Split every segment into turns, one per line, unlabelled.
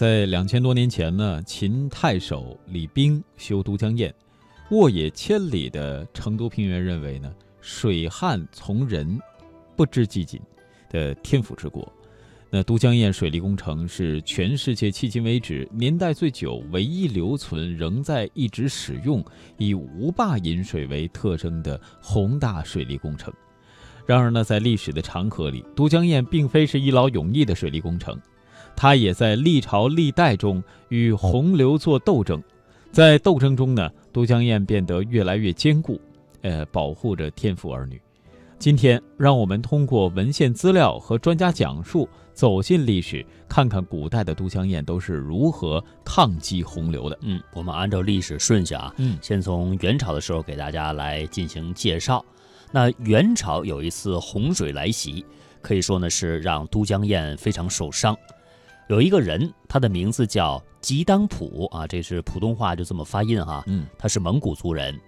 在两千多年前呢，秦太守李冰修都江堰，沃野千里的成都平原认为呢，水旱从人，不知饥馑的天府之国。那都江堰水利工程是全世界迄今为止年代最久、唯一留存、仍在一直使用、以无坝引水为特征的宏大水利工程。然而呢，在历史的长河里，都江堰并非是一劳永逸的水利工程，它也在历朝历代中与洪流做斗争。在斗争中呢，都江堰变得越来越坚固，呃，保护着天府儿女。今天，让我们通过文献资料和专家讲述，走进历史，看看古代的都江堰都是如何抗击洪流的。
嗯，我们按照历史顺序啊，
嗯，
先从元朝的时候给大家来进行介绍。那元朝有一次洪水来袭，可以说呢是让都江堰非常受伤。有一个人，他的名字叫吉当普啊，这是普通话就这么发音哈，
嗯，
他是蒙古族人。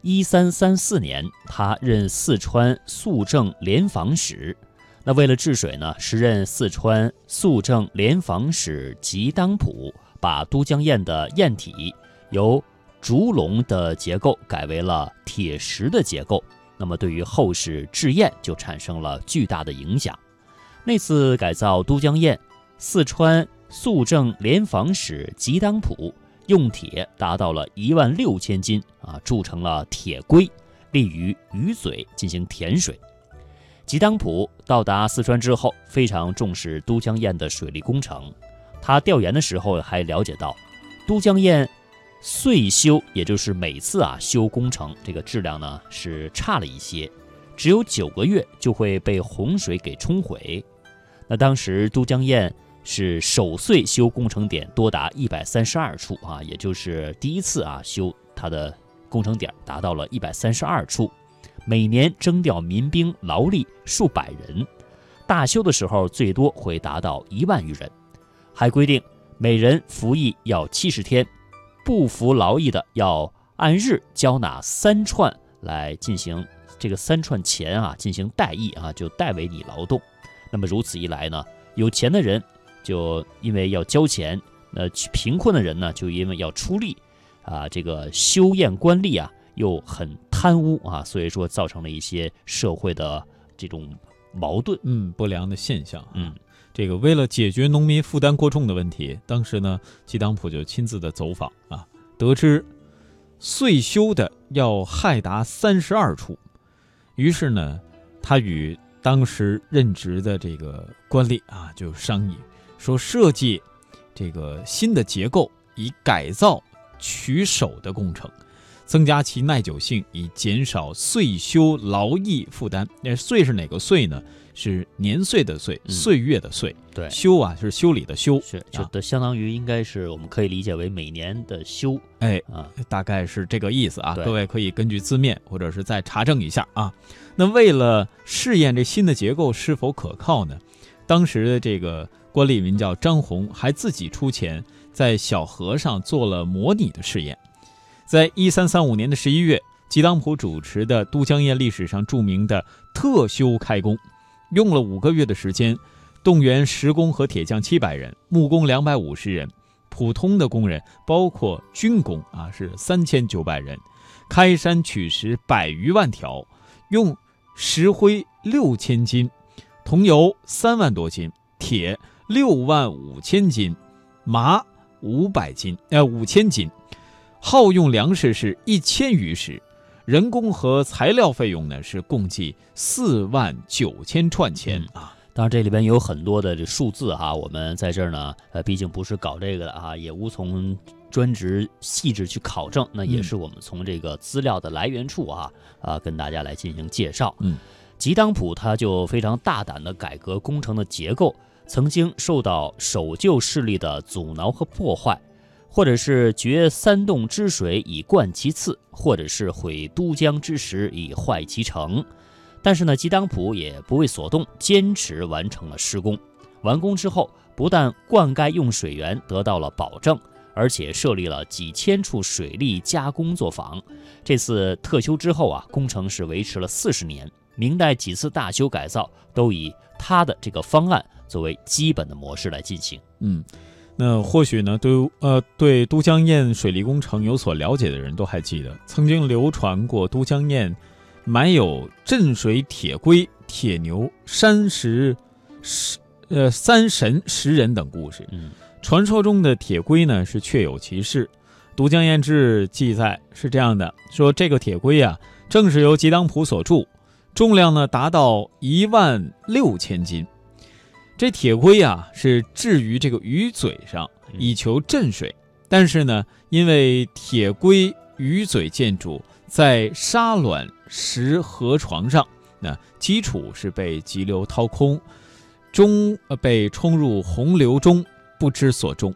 一三三四年，他任四川肃政联防使。那为了治水呢，时任四川肃政联防使吉当普把都江堰的堰体由竹笼的结构改为了铁石的结构。那么对于后世治堰就产生了巨大的影响。那次改造都江堰，四川肃政联防使吉当普。用铁达到了一万六千斤啊，铸成了铁龟，利于鱼嘴进行填水。吉当普到达四川之后，非常重视都江堰的水利工程。他调研的时候还了解到，都江堰岁修，也就是每次啊修工程，这个质量呢是差了一些，只有九个月就会被洪水给冲毁。那当时都江堰。是首岁修工程点多达一百三十二处啊，也就是第一次啊修它的工程点达到了一百三十二处，每年征调民兵劳力数百人，大修的时候最多会达到一万余人，还规定每人服役要七十天，不服劳役的要按日交纳三串来进行这个三串钱啊进行代役啊，就代为你劳动。那么如此一来呢，有钱的人。就因为要交钱，那贫困的人呢，就因为要出力，啊，这个修验官吏啊又很贪污啊，所以说造成了一些社会的这种矛盾，
嗯，不良的现象，
嗯，
这个为了解决农民负担过重的问题，当时呢，吉当普就亲自的走访啊，得知岁修的要害达三十二处，于是呢，他与当时任职的这个官吏啊就商议。说设计这个新的结构，以改造取手的工程，增加其耐久性，以减少岁修劳役负担。那岁是哪个岁呢？是年岁的岁，岁月的岁。
对，
修啊是修理的修，
是就的相当于应该是我们可以理解为每年的修。
哎
啊，
大概是这个意思啊。各位可以根据字面或者是再查证一下啊。那为了试验这新的结构是否可靠呢？当时的这个。官吏名叫张宏，还自己出钱在小河上做了模拟的试验。在一三三五年的十一月，吉当普主持的都江堰历史上著名的特修开工，用了五个月的时间，动员石工和铁匠七百人，木工两百五十人，普通的工人包括军工啊是三千九百人，开山取石百余万条，用石灰六千斤，桐油三万多斤，铁。六万五千斤，麻五百斤，呃，五千斤，耗用粮食是一千余石，人工和材料费用呢是共计四万九千串钱啊。
当然，这里边有很多的这数字哈，我们在这儿呢，呃，毕竟不是搞这个的啊，也无从专职细致去考证。那也是我们从这个资料的来源处啊，啊，跟大家来进行介绍。
嗯，
吉当普他就非常大胆的改革工程的结构。曾经受到守旧势力的阻挠和破坏，或者是掘三洞之水以灌其次，或者是毁都江之石以坏其城。但是呢，吉当普也不为所动，坚持完成了施工。完工之后，不但灌溉用水源得到了保证，而且设立了几千处水利加工作坊。这次特修之后啊，工程是维持了四十年。明代几次大修改造都以他的这个方案。作为基本的模式来进行，
嗯，那或许呢，对呃对都江堰水利工程有所了解的人都还记得，曾经流传过都江堰埋有镇水铁龟、铁牛、山石石呃三神石人等故事。
嗯
传说中的铁龟呢是确有其事，《都江堰志》记载是这样的：说这个铁龟啊，正是由吉当普所铸，重量呢达到一万六千斤。这铁龟啊是置于这个鱼嘴上，以求镇水。但是呢，因为铁龟鱼嘴建筑在沙卵石河床上，那基础是被急流掏空，中呃被冲入洪流中。不知所终。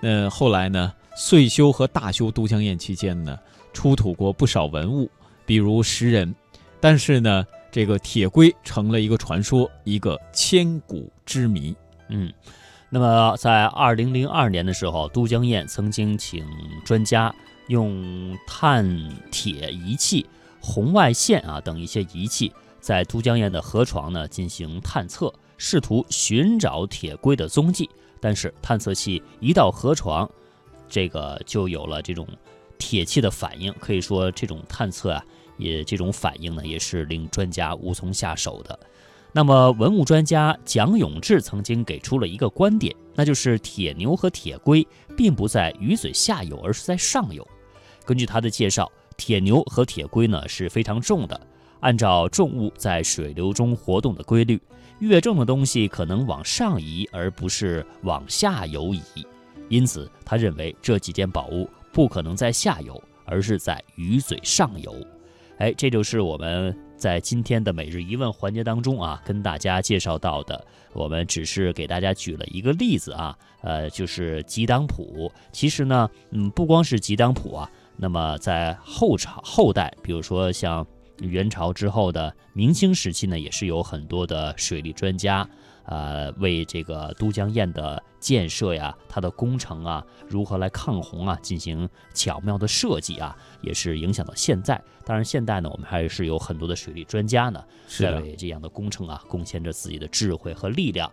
那后来呢？岁修和大修都江堰期间呢，出土过不少文物，比如石人。但是呢，这个铁龟成了一个传说，一个千古之谜。
嗯，那么在二零零二年的时候，都江堰曾经请专家用碳铁仪器、红外线啊等一些仪器，在都江堰的河床呢进行探测，试图寻找铁龟的踪迹。但是探测器一到河床，这个就有了这种铁器的反应。可以说，这种探测啊，也这种反应呢，也是令专家无从下手的。那么，文物专家蒋永志曾经给出了一个观点，那就是铁牛和铁龟并不在鱼嘴下游，而是在上游。根据他的介绍，铁牛和铁龟呢是非常重的，按照重物在水流中活动的规律。越重的东西可能往上移，而不是往下游移，因此他认为这几件宝物不可能在下游，而是在鱼嘴上游。哎，这就是我们在今天的每日一问环节当中啊，跟大家介绍到的。我们只是给大家举了一个例子啊，呃，就是吉当谱。其实呢，嗯，不光是吉当谱啊，那么在后朝后代，比如说像。元朝之后的明清时期呢，也是有很多的水利专家，呃，为这个都江堰的建设呀，它的工程啊，如何来抗洪啊，进行巧妙的设计啊，也是影响到现在。当然，现在呢，我们还是有很多的水利专家呢，在为这样的工程啊，贡献着自己的智慧和力量。